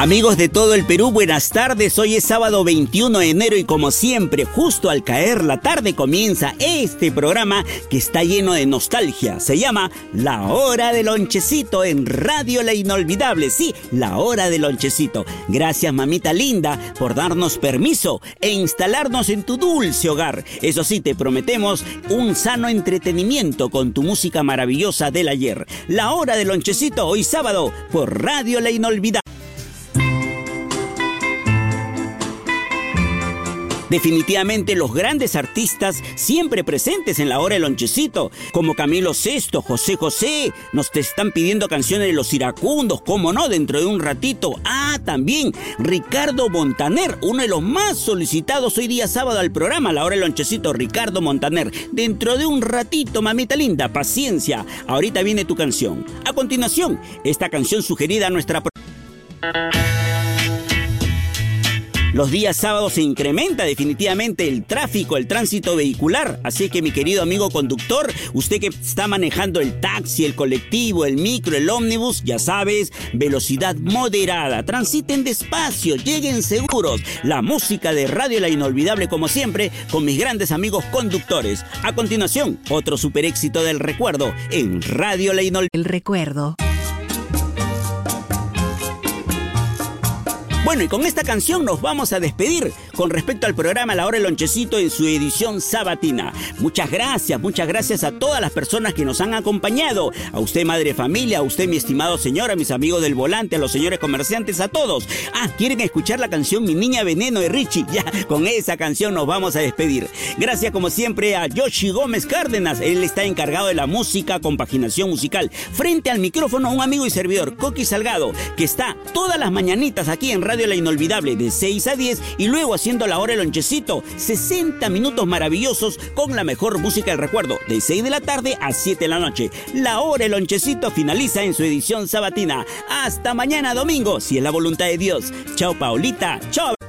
Amigos de todo el Perú, buenas tardes. Hoy es sábado 21 de enero y como siempre, justo al caer la tarde comienza este programa que está lleno de nostalgia. Se llama La Hora del Lonchecito en Radio La Inolvidable. Sí, La Hora del Lonchecito. Gracias, mamita linda, por darnos permiso e instalarnos en tu dulce hogar. Eso sí, te prometemos un sano entretenimiento con tu música maravillosa del ayer. La Hora del Lonchecito hoy sábado por Radio La Inolvidable. Definitivamente los grandes artistas siempre presentes en la hora del lonchecito, como Camilo Sesto, José José, nos te están pidiendo canciones de los iracundos, como no, dentro de un ratito. Ah, también Ricardo Montaner, uno de los más solicitados hoy día sábado al programa, la hora del lonchecito, Ricardo Montaner. Dentro de un ratito, mamita linda, paciencia. Ahorita viene tu canción. A continuación, esta canción sugerida a nuestra... Los días sábados se incrementa definitivamente el tráfico, el tránsito vehicular. Así que mi querido amigo conductor, usted que está manejando el taxi, el colectivo, el micro, el ómnibus, ya sabes, velocidad moderada. Transiten despacio, lleguen seguros. La música de Radio La Inolvidable como siempre con mis grandes amigos conductores. A continuación, otro super éxito del recuerdo en Radio La Inolvidable. El recuerdo. Bueno, y con esta canción nos vamos a despedir con respecto al programa La Hora del Lonchecito en su edición sabatina. Muchas gracias, muchas gracias a todas las personas que nos han acompañado. A usted, madre familia, a usted, mi estimado señor, a mis amigos del volante, a los señores comerciantes, a todos. Ah, ¿quieren escuchar la canción Mi Niña Veneno de Richie? Ya, con esa canción nos vamos a despedir. Gracias, como siempre, a Yoshi Gómez Cárdenas. Él está encargado de la música, compaginación musical. Frente al micrófono, un amigo y servidor, Coqui Salgado, que está todas las mañanitas aquí en Radio la Inolvidable de 6 a 10 y luego haciendo la hora el lonchecito. 60 minutos maravillosos con la mejor música del recuerdo de 6 de la tarde a 7 de la noche. La hora el lonchecito finaliza en su edición sabatina. Hasta mañana domingo, si es la voluntad de Dios. Chao Paulita, chao.